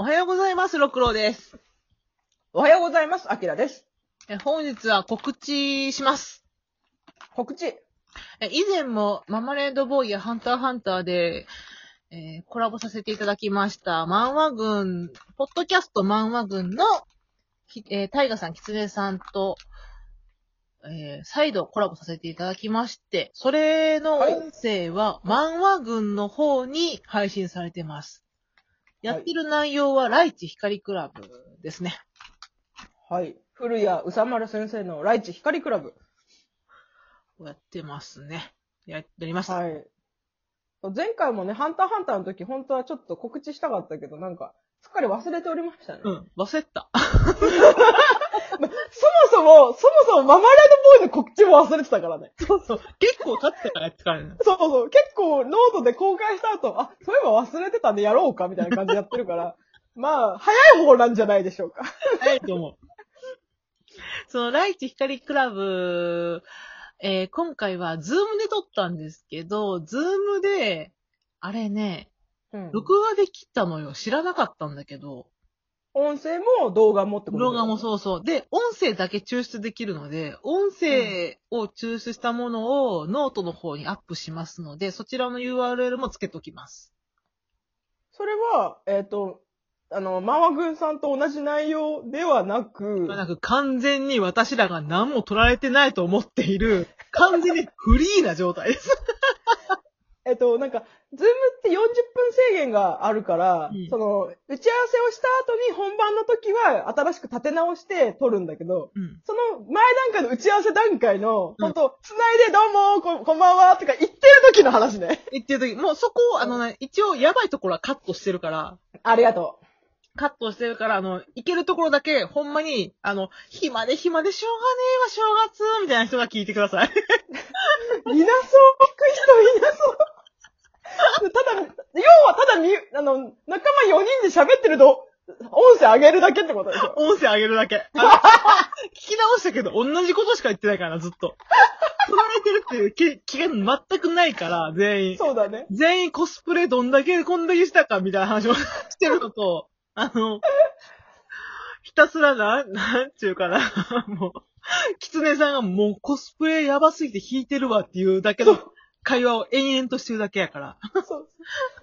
おはようございます、六郎です。おはようございます。あきらです。え本日は告知します。告知。え以前もママレードボーイやハンターハンターで、えーコラボさせていただきました、漫画軍、ポッドキャスト漫画軍の、きえータイガさん、キツネさんと、えー再度コラボさせていただきまして、それの音声は漫画軍の方に配信されてます。やってる内容は、ライチ光クラブですね。はい。古屋兎丸先生のライチ光クラブ。やってますね。や、やりました。はい。前回もね、ハンターハンターの時、本当はちょっと告知したかったけど、なんか、すっかり忘れておりましたね。うん、忘れてた。そもそも、そもそもママレードボーイの告知も忘れてたからね。そうそう。結構経ってたからやってからね。そうそう。結構ノートで公開した後、あ、そういえば忘れてたんでやろうかみたいな感じでやってるから、まあ、早い方なんじゃないでしょうか。早いと思う。その、ライチ光クラブ、えー今回は Zoom で撮ったんですけど、 Zoom で、あれね、うん録画できたのよ。知らなかったんだけど、音声も動画もってこと動画もう。そうそう。で、音声だけ抽出できるので、音声を抽出したものをノートの方にアップしますので、そちらの URL もつけときます。それは、えっ、と、あの、ママ軍さんと同じ内容ではなく、なんか完全に私らが何も取られてないと思っている、完全にフリーな状態です。えっと、なんか、ズームって40分制限があるから、うんその、打ち合わせをした後に本番の時は新しく立て直して撮るんだけど、うん。その前段階の打ち合わせ段階の、うんほんと、つないでどうもこ、こんばんはとか言ってる時の話ね。言ってる時、もうそこを、あのね、一応やばいところはカットしてるから、ありがとカットしてるから、あの、いけるところだけ、ほんまに、あの、暇で暇でしょうがねえわ、正月みたいな人が聞いてください。う。いなそう、聞く人いなそう。ただ、要はただみ、あの、仲間4人で喋ってると、音声上げるだけってことでしょ。音声上げるだけ。聞き直したけど、同じことしか言ってないからな、ずっと。取られてるっていう気気が全くないから、全員。そうだね。全員コスプレどんだけこんだけしたかみたいな話をしてるのと、あの、ひたすらな、なんちゅうかな、もう、キツネさんがもうコスプレやばすぎて弾いてるわっていうだけの会話を延々としてるだけやから。そう。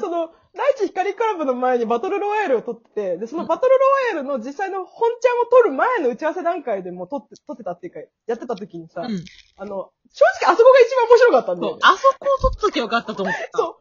その、ライチ光クラブの前にバトルロワイヤルを撮ってて、で、そのバトルロワイヤルの実際の本ちゃんを撮る前の打ち合わせ段階でもう撮って、撮ってたっていうか、やってた時にさ、うん。あの、正直あそこが一番面白かったんだよ、ね。。そうあそこを撮っときゃよかったと思った。そう。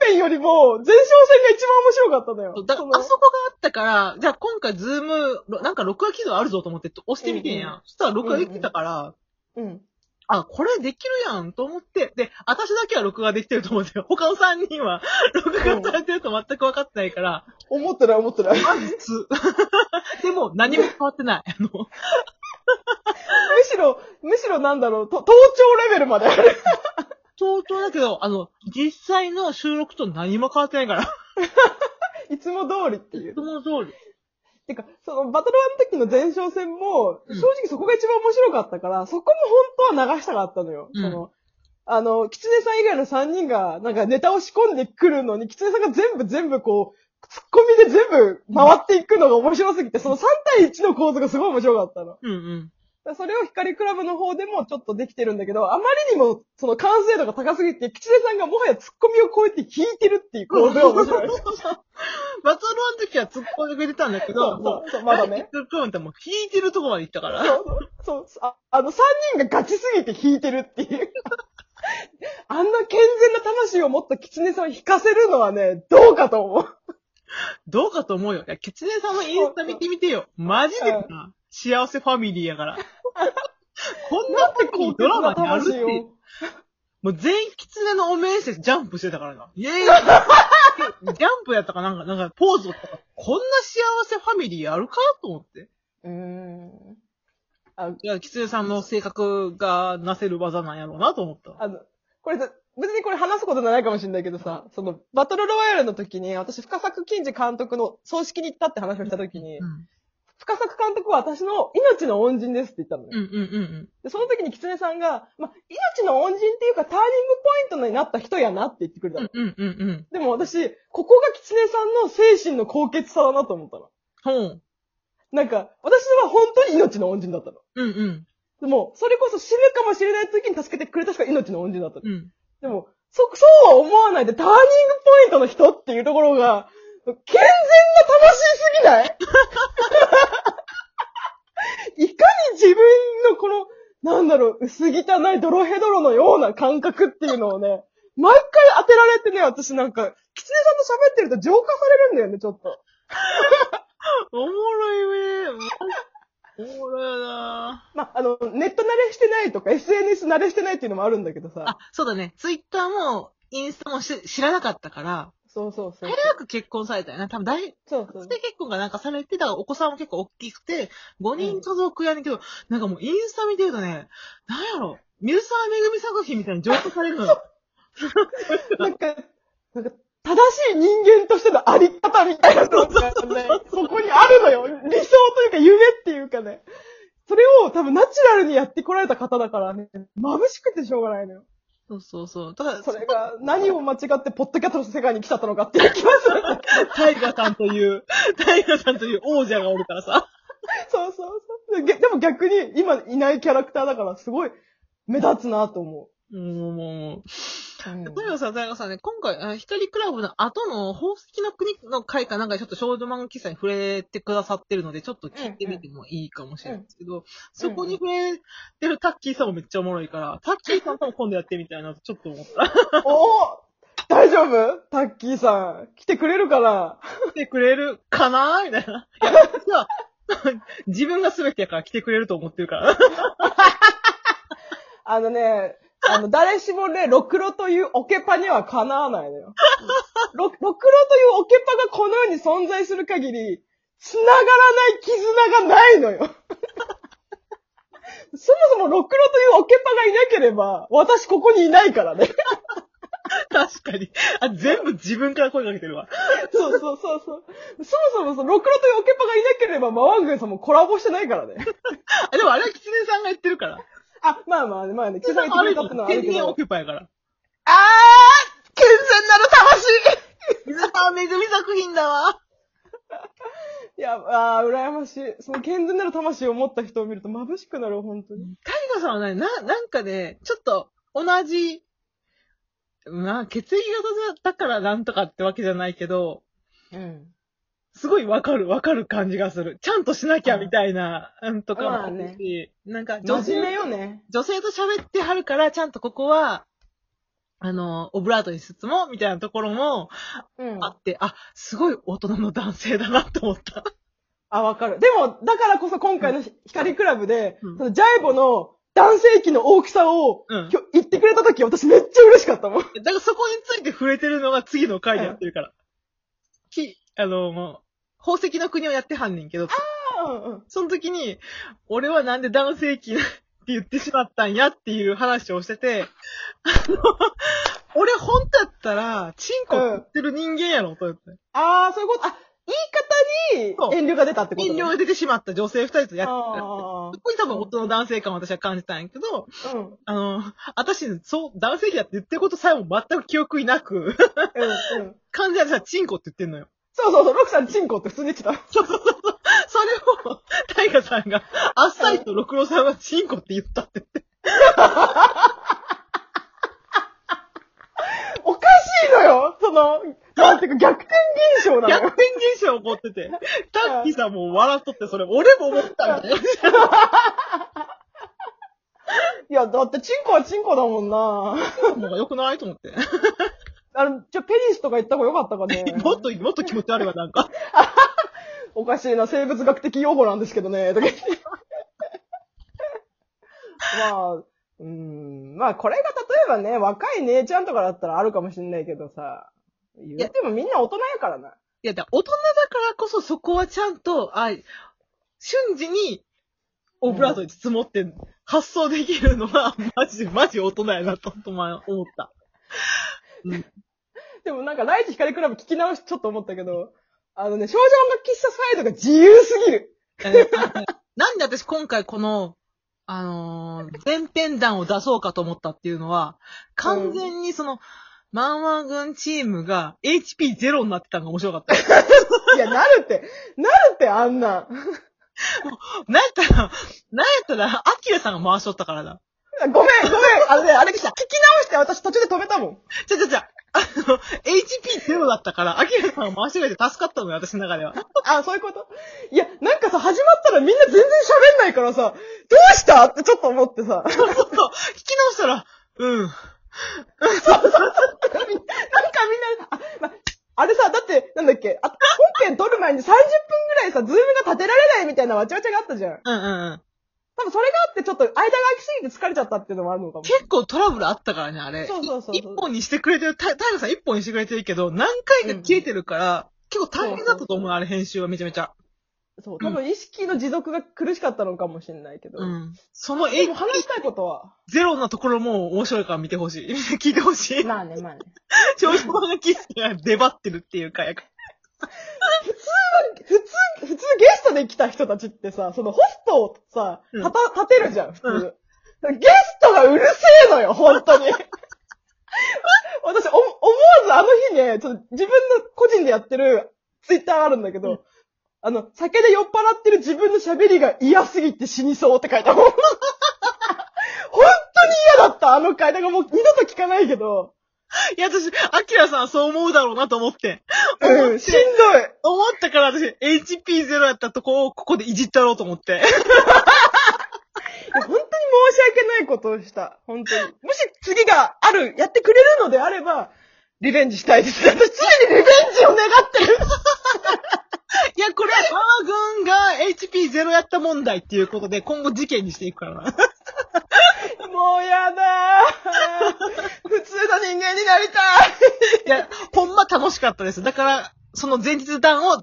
本編よりも、前哨戦が一番面白かったんだよ。だから、のあそこがあったから、じゃあ今回ズーム、ろなんか録画機能あるぞと思って押してみてんやん。うんうんそしたら録画できてたから、うん。あ、これできるやんと思って、で、私だけは録画できてると思って、他の3人は 録画されてると全く分かってないから、思ってない思ってない。むまず普通。でも何も変わってない。あの、しろ、むしろなんだろう、と盗聴レベルまである。相当だけど、あの、実際の収録と何も変わってないから。いつも通りっていう。その通り。てか、そのバトルワンの時の前哨戦も、うん正直そこが一番面白かったから、そこも本当は流したかったのよ。うんその、あの、キツネさん以外の3人が、なんかネタを仕込んでくるのに、キツネさんが全部全部こう、ツッコミで全部回っていくのが面白すぎて、その3対1の構図がすごい面白かったの。うんうん。それを光クラブの方でもちょっとできてるんだけど、あまりにもその完成度が高すぎて、キツネさんがもはやツッコミを超えて弾いてるっていう構図が面白い。バトルの時は突っ込んでくれてたんだけそど、うそうそう、まだね。突っ込んでも弾いてるとこまで行ったから。そうそうそう。ああの、三人がガチすぎて弾いてるっていう。あんな健全な魂を持った狐さんを弾かせるのはね、どうかと思う。どうかと思うよ。いや、キツネさんのインスタ見てみてよ。マジでな、幸せファミリーやから。こんな時にドラマにあるっていう。もう全員キツネのお面してジャンプしてたからな。イェーイジャンプやったかなんか、なんかポーズとか、こんな幸せファミリーあるかと思って。うーん。あいや、キツネさんの性格がなせる技なんやろうなと思った。あの、これさ、別にこれ話すことないかもしれないけどさ、その、バトルロワイヤルの時に、私、深作金次監督の葬式に行ったって話をした時に、うん。深作監督は私の命の恩人ですって言ったのね。うんうんうんで、その時に狐さんが、まあ、命の恩人っていうかターニングポイントになった人やなって言ってくれたの。うん。うんうん。でも私、ここが狐さんの精神の高潔さだなと思ったの。ほう。なんか、私は本当に命の恩人だったの。うんうん。でも、それこそ死ぬかもしれない時に助けてくれた人が命の恩人だったの。うん。でも、そ、そうは思わないでターニングポイントの人っていうところが、健全な魂すぎないい かに自分のこの、なんだろう、薄汚いドロヘドロのような感覚っていうのをね、毎回当てられてね、私なんか、キツネさんと喋ってると浄化されるんだよね、ちょっと。おもろいね。おもろいなまあ、あの、ネット慣れしてないとか、SNS 慣れしてないっていうのもあるんだけどさ。あ、そうだね。ツイッターも、インスタもし知らなかったから、そうそうそう。早く結婚されたよね。多分大、そうそう学生結婚がなんかされてたお子さんも結構大きくて、5人家族やねんけど、なんかもうインスタ見てるとね、なんやろ、水沢めぐみ作品みたいに浄化されるのよ。なんか、なんか、正しい人間としてのあり方みたいなのがね、そこにあるのよ。理想というか夢っていうかね。それを多分ナチュラルにやってこられた方だからね、眩しくてしょうがないのよ。そうそうそう。ただ、それが何を間違ってポッドキャストの世界に来ちゃったのかっていう気がする。タイガさんという、タイガさんという王者がおるからさ。そうそうそう。ででも逆に今いないキャラクターだからすごい目立つなと思もう、もう、う。例えばさ、大学さんね、今回、あ光クラブの後の宝石の国の回かなんかちょっと少女漫画喫茶に触れてくださってるので、ちょっと聞いてみてもいいかもしれないんですけど、そこに触れてるタッキーさんもめっちゃおもろいから、タッキーさんとも今度やってみたいなとちょっと思った。お大丈夫？タッキーさん。来てくれるかな？来てくれるかな？みたいな。いや、自分が全てやから来てくれると思ってるから。あのね、あの、誰しもね、ろくろというオケパにはかなわないのよ。ろ、ろくろというオケパがこの世に存在する限り、繋がらない絆がないのよ。そもそもろくろというオケパがいなければ、私ここにいないからね。確かに。あ、全部自分から声かけてるわ。そうそうそうそう。そもそもそのろくろというオケパがいなければ、マワングンさんもコラボしてないからね。あでもあれはキツネさんが言ってるから。あ、まあまあね、まあね、キツネさんが言ってくれたってのはあるけどオ。キュパやから。あー健全なる魂水沢めぐみ作品だわ。いや、あー、羨ましい。その健全なる魂を持った人を見ると眩しくなる、本当に。タイガさんはね、な、なんかね、ちょっと同じ、まあ、血液型だからなんとかってわけじゃないけど、うん。すごいわかる、わかる感じがする。ちゃんとしなきゃみたいな、うん、とかもあるまあねし、なんか女性、よね。女性と喋ってはるから、ちゃんとここは、あの、オブラートに包もうみたいなところもうん。あって、あ、すごい大人の男性だなと思った。あ、わかる。でも、だからこそ今回の光クラブで、うんそのジャイボの男性器の大きさを、うん今日言ってくれた時私めっちゃ嬉しかったもん。だからそこについて触れてるのが次の回でやってるから。き、あの、宝石の国をやってはんねんけど、うんうん。その時に、俺はなんで男性器って言ってしまったんやっていう話をしてて、あの、俺本当やったら、チンコ食ってる人間やろ、と思って。あー、そういうこと、あ、言い方に遠慮が出たってこと遠慮がが出てしまった女性二人とやってた。あそこに多分夫の男性感を私は感じたんやけど、ーうん。うん。あの、私、そう、男性器だって言ってることさえも全く記憶になく、うん。完全に私はチンコって言ってんのよ。そうそうそう、ロクさんチンコって普通に言ってた。そうそう。そう。それを、タイガさんが、あっさりと六郎さんはチンコって言ったって言って。おかしいのよその、なんていう。か逆転現象なの。逆転現象起こってて、タッキーさんも笑っとって、それ俺も思ったんだよ。いや、だってチンコはチンコだもんなもう良くないと思って。あの、じゃあペニスとか言った方がよかったかね。もっと、もっと気持ち悪いわ、なんか。おかしいな、生物学的用語なんですけどね、とか言って。まあ、うーん、まあこれが例えばね、若い姉ちゃんとかだったらあるかもしんないけどさ、言ってもみんな大人やからな。いや、だ大人だからこそそこはちゃんと、あ、瞬時に、オブラートに包もって発想できるのは、マジで、マジ大人やなと、と思った。でもなんか、ライチ光クラブ聞き直しちょっと思ったけど、あのね、少女音楽喫茶サイドが自由すぎる。なんで私今回この、あのー前編弾を出そうかと思ったっていうのは、完全にその、漫画軍チームが HP0 になってたのが面白かった。いや、なるって、なるって、あんなん。なんやったら、なんやったら、アキラさんが回しとったからだ。ごめん、ごめん。あのね、あれ聞き直して私途中で止めたもん。ちゃちゃちゃ、あの、HP0 だったから、アキラさんが回してくれて助かったのよ、私の中では。あ、そういうこと？いや、なんかさ、始まったらみんな全然喋んないからさ、どうした？ってちょっと思ってさ。そうそう、聞き直したら、うん。なんかみんな、あ、ま、あれさ、だって、なんだっけ、あ、本編撮る前に30分ぐらいさ、ズームが立てられないみたいなわちゃわちゃがあったじゃん。うんうんうん。多分それがあってちょっと間が空きすぎて疲れちゃったっていうのもあるのかも。結構トラブルあったからね、あれ。そうそうそう一本にしてくれてる、た、タイガさん一本にしてくれてるけど、何回か消えてるから、結構大変だったと思う、あれ編集はめちゃめちゃ。そう、多分意識の持続が苦しかったのかもしれないけど。うん。そのでも話したいことは。0のところも面白いから見てほしい。聞いてほしい。まあね、まあね。少女漫画キスが出張ってるっていうか、やか普通、普通ゲストで来た人たちってさ、そのホストをさ、うん立た、立てるじゃん、普通。ゲストがうるせえのよ、本当に。私、お、思わずあの日ね、ちょっと自分の個人でやってるツイッターあるんだけど、うんあの、酒で酔っ払ってる自分の喋りが嫌すぎて死にそうって書いたもん。本当に嫌だった、あの回。だからもう二度と聞かないけど。いや、私、アキラさんはそう思うだろうなと思って。うん、しんどい。思ったから私、HP0 やったとこをここでいじったろうと思って。いや本当に申し訳ないことをした。本当に。もし次がある、やってくれるのであれば、リベンジしたいです。私常にリベンジを願ってる。いや、これ、マー軍が HP0 やった問題っていうことで、今後事件にしていくからな。もうやだー。普通の人間になりたい。いや、ほんま楽しかったです。だから、その前日談を